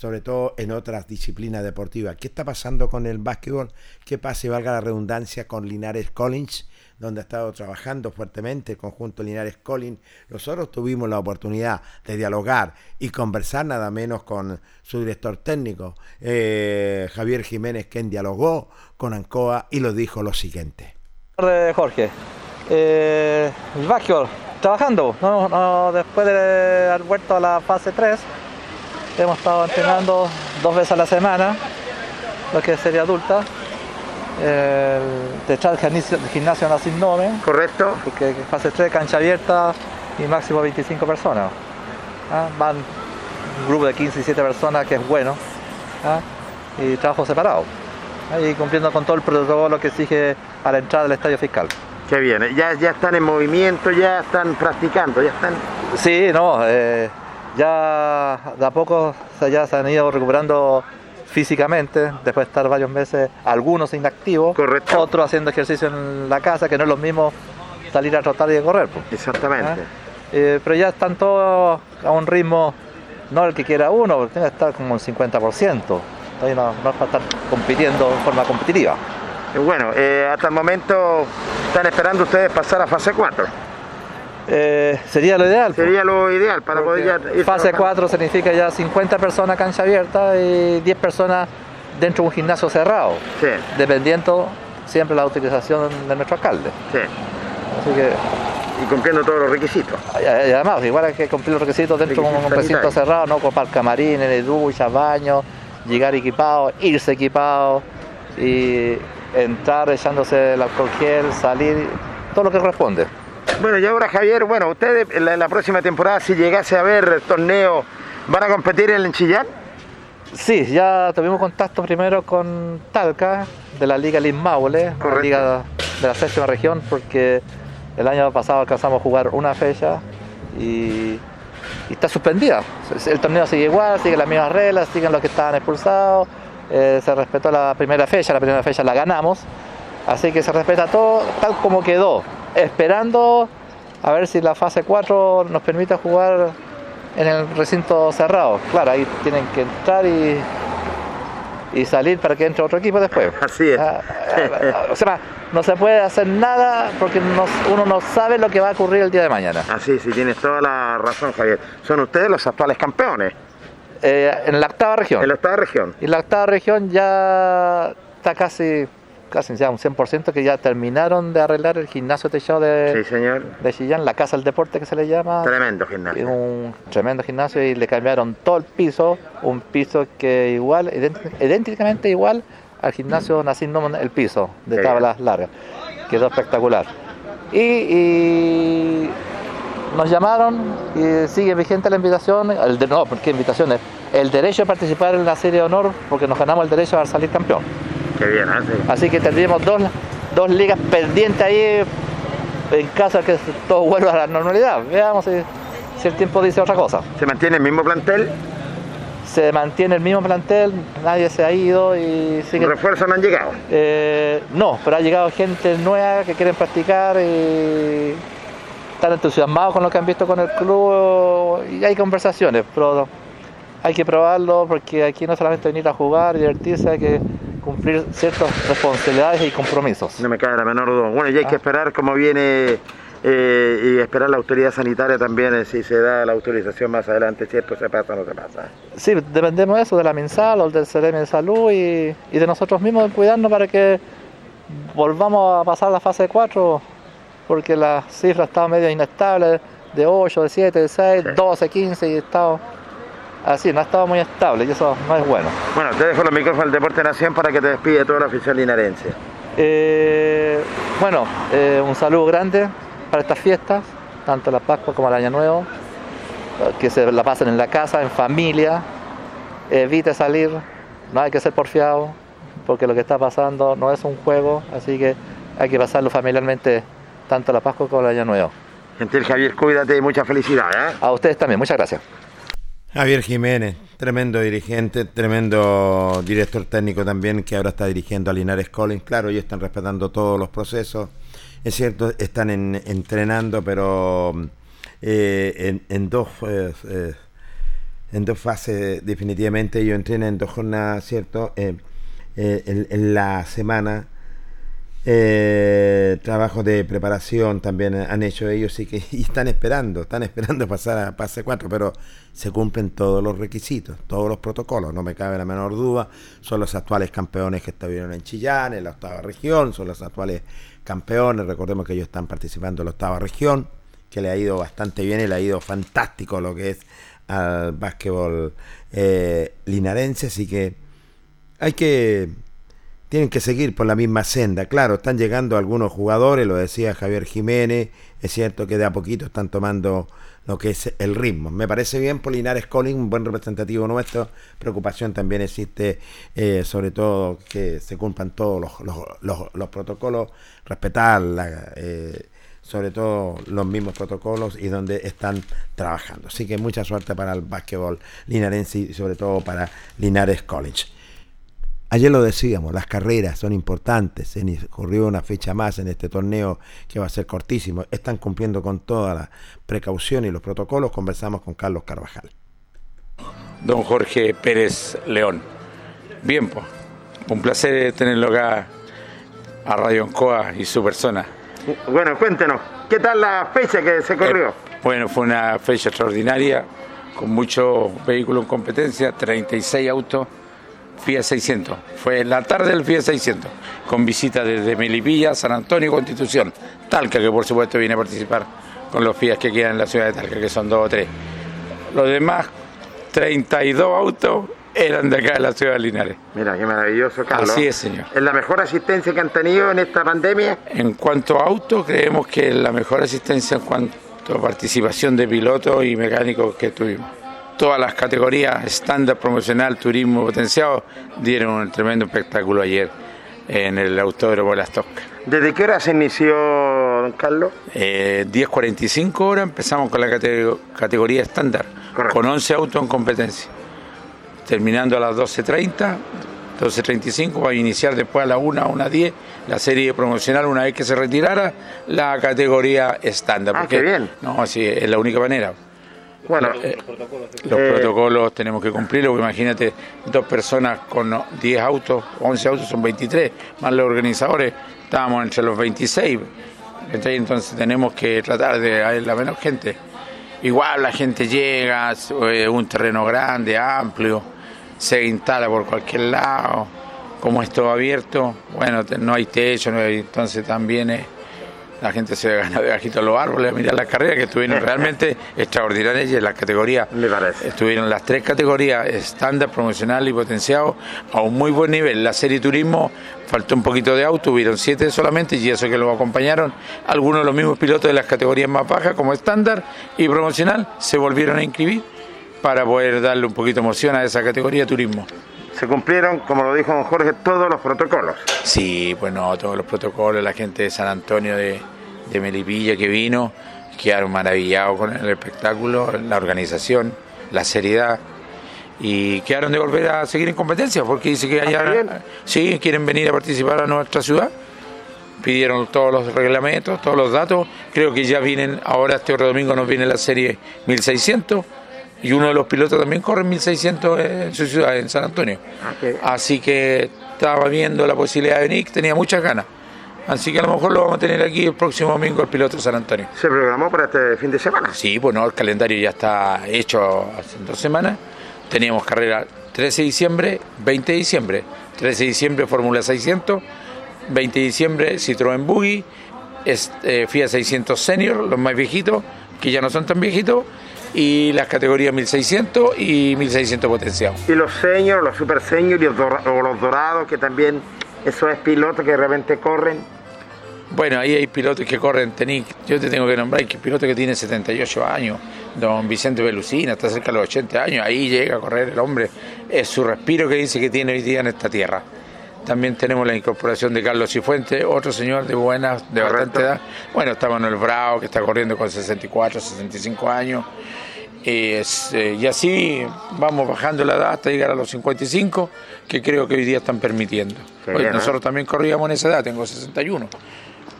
Sobre todo en otras disciplinas deportivas. ¿Qué está pasando con el básquetbol? ¿Qué pasa, y valga la redundancia, con Linares Collins? donde ha estado trabajando fuertemente el conjunto Linares Collins. Nosotros tuvimos la oportunidad de dialogar y conversar nada menos con su director técnico, eh, Javier Jiménez, quien dialogó con Ancoa y lo dijo lo siguiente. Jorge. Eh, básquetbol, trabajando. No, después de haber vuelto a la fase 3, hemos estado entrenando dos veces a la semana, lo que sería adulta. El techado del gimnasio, del gimnasio Nacim Nome. Correcto. Porque fase 3, cancha abierta y máximo 25 personas. ¿ah? Van un grupo de 15 y 7 personas, que es bueno, ¿ah? y trabajo separado. ¿ah? Y cumpliendo con todo el protocolo que exige a la entrada del estadio fiscal. Qué bien, ¿eh? ya, ya están en movimiento, ya están practicando, ya están... Sí, no, eh, ya de a poco se- ya se han ido recuperando físicamente, después de estar varios meses, algunos inactivos, otros haciendo ejercicio en la casa, que no es lo mismo salir a trotar y a correr. pues. Exactamente. Eh, pero ya están todos a un ritmo, no el que quiera uno, porque tiene que estar como el 50%. Todavía no, no es para estar compitiendo en forma competitiva. Bueno, eh, hasta el momento están esperando ustedes pasar a fase 4. Eh, sería lo ideal. Sería lo ideal para poder ya ir Fase trabajando. 4 significa ya 50 personas cancha abierta y 10 personas dentro de un gimnasio cerrado. Dependiendo siempre la utilización de nuestro alcalde. Así que, y cumpliendo todos los requisitos. Y, además, igual hay que cumplir los requisitos dentro de un recinto cerrado, no ocupar camarines, duchas, baños, llegar equipado, irse equipado y entrar echándose el alcohol gel, salir, todo lo que corresponde. Bueno, y ahora Javier, bueno, ustedes en la, en la próxima temporada, si llegase a ver el torneo, ¿van a competir en el Chillán? Sí, ya tuvimos contacto primero con Talca, de la Liga Lin Maule, la Liga de la séptima región, porque el año pasado alcanzamos a jugar una fecha y, y está suspendida. El torneo sigue igual, sigue las mismas reglas, siguen los que estaban expulsados, eh, se respetó la primera fecha, la primera fecha la ganamos, así que se respeta todo tal como quedó, esperando a ver si la fase 4 nos permite jugar en el recinto cerrado. Claro, ahí tienen que entrar y, y salir para que entre otro equipo después. Así es. o sea, no se puede hacer nada porque no- uno no sabe lo que va a ocurrir el día de mañana. Así, sí, tienes toda la razón, Javier. Son ustedes los actuales campeones. Eh, en la octava región. En la octava región. Y la octava región ya está casi, casi ya un 100% que ya terminaron de arreglar el gimnasio techado de, Sí, señor. de Chillán, la casa del deporte que se le llama. Tremendo gimnasio. Un tremendo gimnasio y le cambiaron todo el piso, un piso que igual, idéntic- idénticamente igual al gimnasio Noman, el piso de tablas largas. Quedó espectacular. Y, y nos llamaron y sigue vigente la invitación, el de, no, ¿qué invitaciones? El derecho a participar en la serie de honor porque nos ganamos el derecho a salir campeón. Qué bien, ¿eh? Sí. Así que tendríamos dos, dos ligas pendientes ahí en caso de que todo vuelva a la normalidad. Veamos si, si el tiempo dice otra cosa. ¿Se mantiene el mismo plantel? Se mantiene el mismo plantel, nadie se ha ido y sigue. ¿Refuerzos no han llegado? Eh, no, pero ha llegado gente nueva que quieren practicar y están entusiasmados con lo que han visto con el club y hay conversaciones, pero hay que probarlo porque aquí no solamente venir a jugar y divertirse, hay que cumplir ciertas responsabilidades y compromisos. No me cabe la menor duda. Bueno, y hay que esperar cómo viene eh, y esperar la autoridad sanitaria también, eh, si se da la autorización más adelante, si esto se pasa o no se pasa. Sí, dependemos de eso, de la MinSal o del CRM de salud y, y de nosotros mismos de cuidarnos para que volvamos a pasar la fase 4, porque las cifras estaban medio inestables, de 8, de 7, de 6, 12, 15 y estado así, no ha estado muy estable y eso no es bueno. Bueno, te dejo los micrófonos del Deporte Nación para que te despide toda la oficial linarense. Eh, bueno, eh, un saludo grande para estas fiestas, tanto la Pascua como el Año Nuevo, que se la pasen en la casa, en familia, evite salir, no hay que ser porfiado, porque lo que está pasando no es un juego, así que hay que pasarlo familiarmente, tanto la Pascua como el Año Nuevo. Gentil Javier, cuídate y mucha felicidad. ¿eh? A ustedes también, muchas gracias. Javier Jiménez, tremendo dirigente, tremendo director técnico también que ahora está dirigiendo a Linares Collins. Claro, ellos están respetando todos los procesos. Es cierto, están en- entrenando, pero eh, en, en dos eh, eh, en dos fases definitivamente. Ellos entrenan en dos jornadas, ¿cierto? Eh, eh, en, en la semana. Eh, trabajos de preparación también han hecho ellos y que están esperando, están esperando pasar a pase 4, pero se cumplen todos los requisitos, todos los protocolos, no me cabe la menor duda. Son los actuales campeones que estuvieron en Chillán, en la octava región, son los actuales campeones. Recordemos que ellos están participando en la octava región, que le ha ido bastante bien y le ha ido fantástico lo que es al básquetbol eh, linarense, así que hay que tienen que seguir por la misma senda. Claro, están llegando algunos jugadores, lo decía Javier Jiménez, es cierto que de a poquito están tomando lo que es el ritmo. Me parece bien por Linares un buen representativo nuestro. Preocupación también existe, eh, sobre todo que se cumplan todos los, los, los, los protocolos, respetar la, eh, sobre todo los mismos protocolos y donde están trabajando. Así que mucha suerte para el básquetbol linarense y sobre todo para Linares College. Ayer lo decíamos, las carreras son importantes, se corrió una fecha más en este torneo que va a ser cortísimo, están cumpliendo con toda la precaución y los protocolos, conversamos con Carlos Carvajal. don Jorge Pérez León. Bien, pues, un placer tenerlo acá a Radio Ancoa y su persona. Bueno, cuéntenos, ¿qué tal la fecha que se corrió? Bueno, fue una fecha extraordinaria, con muchos vehículos en competencia, 36 autos, Fiat 600. Fue la tarde del Fiat 600, con visita desde Melipilla, San Antonio y Constitución. Talca, que por supuesto viene a participar con los Fiat que quedan en la ciudad de Talca, que son dos o tres. Los demás 32 autos eran de acá de la ciudad de Linares. Mira, qué maravilloso, Carlos. Así es, señor. ¿Es la mejor asistencia que han tenido en esta pandemia? En cuanto a autos, creemos que es la mejor asistencia en cuanto a participación de pilotos y mecánicos que tuvimos. Todas las categorías estándar, promocional, turismo potenciado dieron un tremendo espectáculo ayer en el Autódromo de Las Toscas. ¿Desde qué hora se inició, don Carlos? Eh, 10.45 horas empezamos con la categ- categoría estándar, con 11 autos en competencia. Terminando a las 12.30, 12.35 va a iniciar después a las 1, a 1.10 la serie promocional una vez que se retirara la categoría estándar. Ah, porque- qué bien. No, sí, es la única manera. Bueno, Eh, los eh, protocolos tenemos que cumplirlos, porque imagínate, dos personas con 10 autos, 11 autos son 23, más los organizadores, estábamos entre los 26, ¿cachai? entonces tenemos que tratar de haber la menos gente. Igual la gente llega, es eh, un terreno grande, amplio, se instala por cualquier lado, como es todo abierto, bueno, no hay techo, no hay- entonces también es la gente se gana debajito de los árboles a mirar las carreras que estuvieron realmente extraordinarias y en las categorías. Estuvieron las tres categorías, estándar, promocional y potenciado, a un muy buen nivel. La serie turismo faltó un poquito de auto, hubieron siete solamente y eso que lo acompañaron. Algunos de los mismos pilotos de las categorías más bajas, como estándar y promocional, se volvieron a inscribir para poder darle un poquito de emoción a esa categoría turismo. Se cumplieron, como lo dijo don Jorge, todos los protocolos. Sí, pues no, todos los protocolos, la gente de San Antonio de, de Melipilla que vino, quedaron maravillados con el espectáculo, la organización, la seriedad y quedaron de volver a seguir en competencia porque dice que allá sí quieren venir a participar a nuestra ciudad. Pidieron todos los reglamentos, todos los datos. Creo que ya vienen, ahora este otro domingo nos viene la serie 1600 y uno de los pilotos también corre en 1600 en su ciudad, en San Antonio. Así que estaba viendo la posibilidad de venir, tenía muchas ganas. Así que a lo mejor lo vamos a tener aquí el próximo domingo el piloto de San Antonio. ¿Se programó para este fin de semana? Sí, bueno, el calendario ya está hecho hace dos semanas. Teníamos carrera 13 de diciembre, 20 de diciembre. 13 de diciembre Fórmula 600, 20 de diciembre Citroën Buggy, es, eh, Fiat 600 Senior, los más viejitos, que ya no son tan viejitos, y las categorías 1600 y 1600 potenciados. Y los señores, los super señores y los o los dorados, que también esos pilotos que de repente corren. Bueno, ahí hay pilotos que corren, tení, yo te tengo que nombrar que piloto que tiene 78 años, don Vicente Belusina, está cerca de los 80 años, ahí llega a correr el hombre, es su respiro que dice que tiene hoy día en esta tierra. También tenemos la incorporación de Carlos Cifuentes, otro señor de buena, de bastante edad. Bueno, está Manuel Bravo, que está corriendo con 64, 65 años. Y, es, eh, y así vamos bajando la edad hasta llegar a los 55, que creo que hoy día están permitiendo. Hoy bien, ¿eh? nosotros también corríamos en esa edad, tengo 61.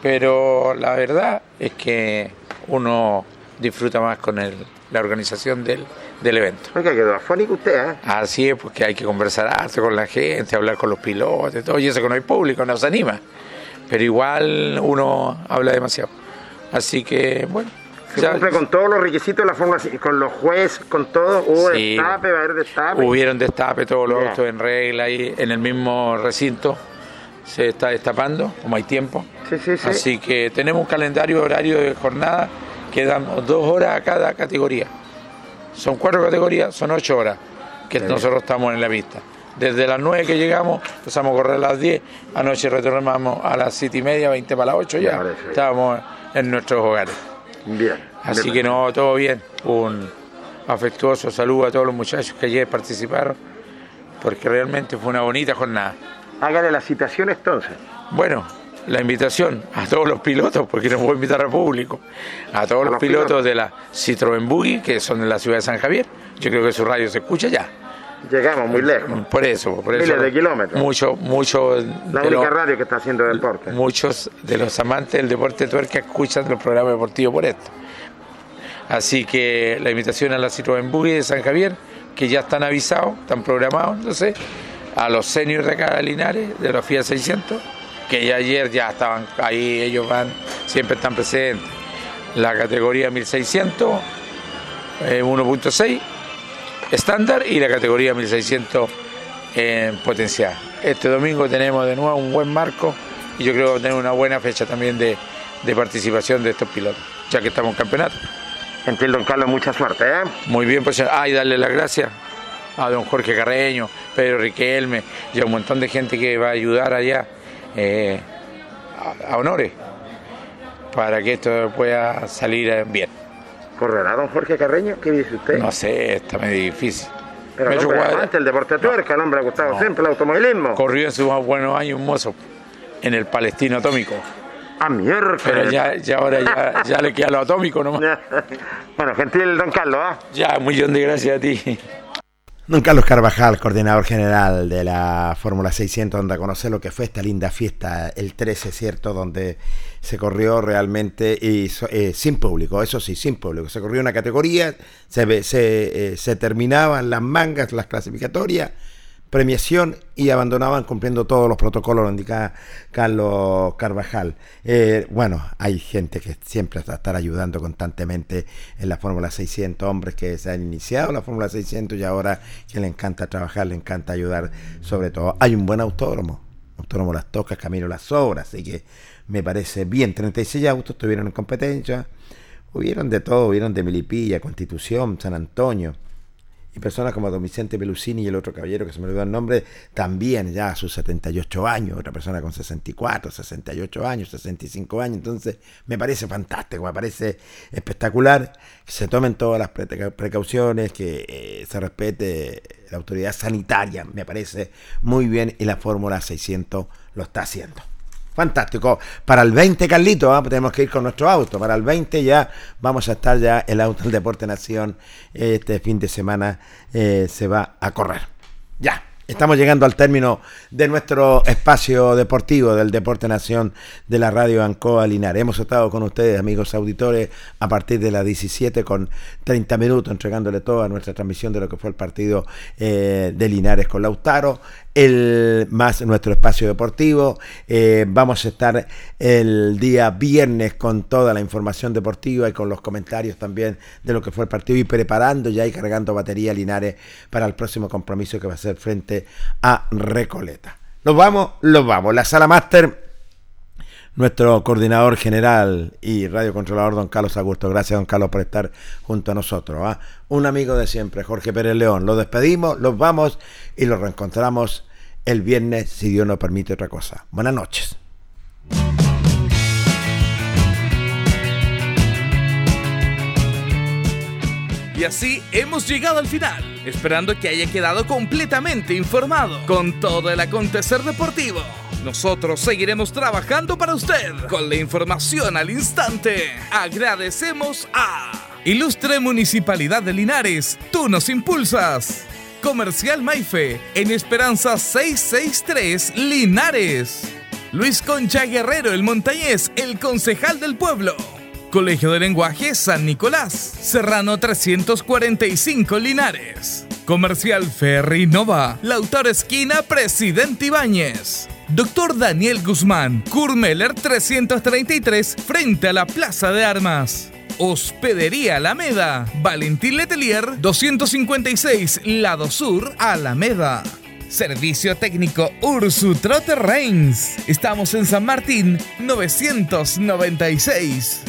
Pero la verdad es que uno disfruta más con el- la organización del, del evento. Oiga, quedó afónico usted, ¿eh? Así es, porque hay que conversar harto con la gente, hablar con los pilotos, todo, y eso que no hay público, nos anima. Pero igual uno habla demasiado. Así que, bueno. Se cumple con todos los requisitos de la Fórmula 5, con los jueces, con todo. Hubo Sí. destape, va a haber destape. Hubieron destape, todos los autos en regla ahí en el mismo recinto. Se está destapando, como hay tiempo. Sí, sí, sí. Así que tenemos un calendario horario de jornada que damos dos horas a cada categoría. Son cuatro categorías, son ocho horas que nosotros estamos en la pista. Desde las nueve que llegamos, empezamos a correr a las 10, anoche retornamos a las siete y media, 20 para las 8 ya. Estábamos en nuestros hogares. Bien. Así Bien. que no, todo bien. Un afectuoso saludo a todos los muchachos que ayer participaron, porque realmente fue una bonita jornada. Hágale la citación entonces. Bueno, la invitación a todos los pilotos, porque no puedo invitar al público, a todos los, los pilotos, pilotos. de la Citroën Buggy, que son de la ciudad de San Javier. Yo creo que su radio se escucha ya. Llegamos muy lejos. Por eso, por eso. Miles de kilómetros. Muchos, muchos La única los- radio que está haciendo deporte. muchos de los amantes del deporte tuerca escuchan los programas deportivos por esto. Así que la invitación a la Citroën Buggy de San Javier, que ya están avisados, están programados, entonces, a los seniors de acá de Linares, de la FIA 600, que ya ayer ya estaban ahí, ellos van, siempre están presentes. La categoría 1600, eh, 1.6, estándar, y la categoría 1600 en potencial. Este domingo tenemos de nuevo un buen marco y yo creo que va a tener una buena fecha también de, de participación de estos pilotos, ya que estamos en campeonato. Entiendo, don Carlos, mucha suerte, ¿eh? Muy bien, pues, ah, y darle las gracias a don Jorge Carreño, Pedro Riquelme y a un montón de gente que va a ayudar allá eh, a, a Honores para que esto pueda salir eh, bien. ¿Correrá don Jorge Carreño? ¿Qué dice usted? No sé, está medio difícil. Pero el hombre amante el deporte de tuerca, el hombre ha gustado No. siempre el automovilismo. corrió en sus más buenos años un mozo en el Palestino Atómico. A mierda. Pero ya, ya ahora ya, ya le queda lo atómico nomás. bueno, gentil don Carlos, ¿ah? Ya, un millón de gracias a ti. Don Carlos Carvajal, coordinador general de la Fórmula 600, donde a conocer lo que fue esta linda fiesta, el 13, ¿cierto? Donde se corrió realmente y eh, sin público, eso sí, sin público. Se corrió una categoría, se, se, eh, se terminaban las mangas, las clasificatorias, premiación y abandonaban cumpliendo todos los protocolos, lo indica Carlos Carvajal. Eh, bueno, hay gente que siempre a estar ayudando constantemente en la Fórmula 600, hombres que se han iniciado la Fórmula 600 y ahora que le encanta trabajar, le encanta ayudar sobre todo. Hay un buen autódromo, autódromo Las Tocas, Camino Las Sobras, así que me parece bien. 36 autos estuvieron en competencia, hubieron de todo, hubieron de Melipilla, Constitución, San Antonio personas como don Vicente y el otro caballero que se me olvidó el nombre, también ya a sus 78 años, otra persona con 64, 68 años, 65 años, entonces me parece fantástico, me parece espectacular que se tomen todas las preca- precauciones, que eh, se respete la autoridad sanitaria, me parece muy bien y la Fórmula 600 lo está haciendo. Fantástico. Para el 20, Carlito, ¿ah? tenemos que ir con nuestro auto. Para el 20 ya vamos a estar ya el auto del Deporte Nación. Este fin de semana eh, se va a correr. Ya. Estamos llegando al término de nuestro espacio deportivo del Deporte Nación de la Radio Ancoa Linares. Hemos estado con ustedes, amigos auditores, a partir de las 17 con 30 minutos, entregándole toda nuestra transmisión de lo que fue el partido eh, de Linares con Lautaro, el más nuestro espacio deportivo. Eh, vamos a estar el día viernes con toda la información deportiva y con los comentarios también de lo que fue el partido y preparando ya y cargando batería Linares para el próximo compromiso que va a ser frente a Recoleta. Los vamos, los vamos. La sala máster nuestro coordinador general y radiocontrolador, don Carlos Augusto. Gracias, don Carlos, por estar junto a nosotros. ¿ah? Un amigo de siempre, Jorge Pérez León. Los despedimos, los vamos y los reencontramos el viernes, si Dios nos permite otra cosa. Buenas noches. Y así hemos llegado al final, esperando que haya quedado completamente informado con todo el acontecer deportivo. Nosotros seguiremos trabajando para usted con la información al instante. Agradecemos a Ilustre Municipalidad de Linares, tú nos impulsas. Comercial Maife, en Esperanza 663 Linares. Luis Concha Guerrero, el montañés, el concejal del pueblo. Colegio de Lenguaje San Nicolás, Serrano 345 Linares. Comercial Ferry Nova, Lautaro Esquina, Presidente Ibáñez. Doctor Daniel Guzmán, Kurmeller 333, frente a la Plaza de Armas. Hospedería Alameda, Valentín Letelier 256, Lado Sur, Alameda. Servicio técnico Ursu Trotter Reigns. Estamos en San Martín 996.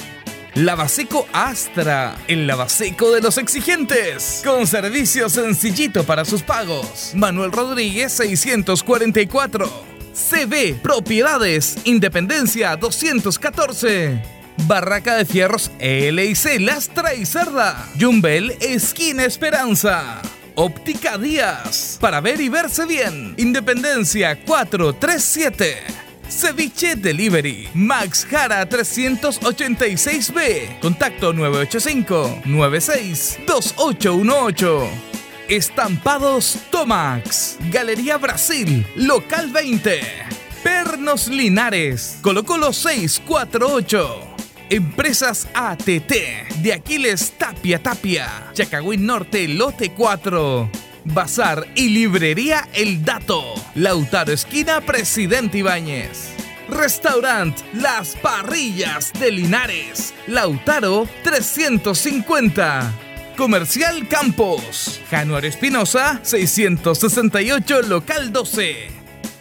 Lavaseco Astra, el lavaseco de los exigentes, con servicio sencillito para sus pagos. Manuel Rodríguez 644. CB Propiedades, Independencia 214. Barraca de Fierros LIC Lastra y Cerda. Jumbel, esquina Esperanza. Óptica Díaz, para ver y verse bien. Independencia 437. Ceviche Delivery. Max Jara 386B. Contacto 985-962818. Estampados Tomax. Galería Brasil. Local 20. Pernos Linares. Colo Colo 648. Empresas ATT. De Aquiles Tapia Tapia. Chacagüín Norte Lote 4. Bazar y Librería El Dato. Lautaro Esquina Presidente Ibáñez. Restaurant Las Parrillas de Linares. Lautaro 350. Comercial Campos. Januario Espinosa 668 Local 12.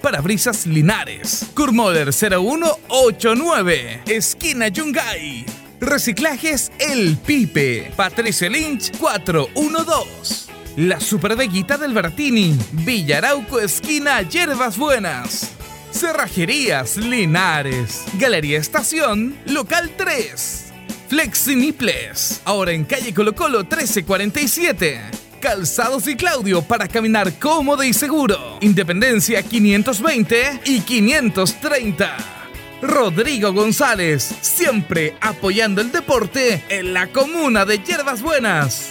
Parabrisas Linares. Kurmoder 0189. Esquina Yungay. Reciclajes El Pipe. Patricio Lynch 412. La Superveguita del Bertini. Villarauco Esquina Hierbas Buenas. Cerrajerías Linares. Galería Estación. Local 3. Flexiniples. Ahora en calle Colo Colo 1347. Calzados y Claudio para caminar cómodo y seguro. Independencia 520 y 530. Rodrigo González, siempre apoyando el deporte en la comuna de Hierbas Buenas.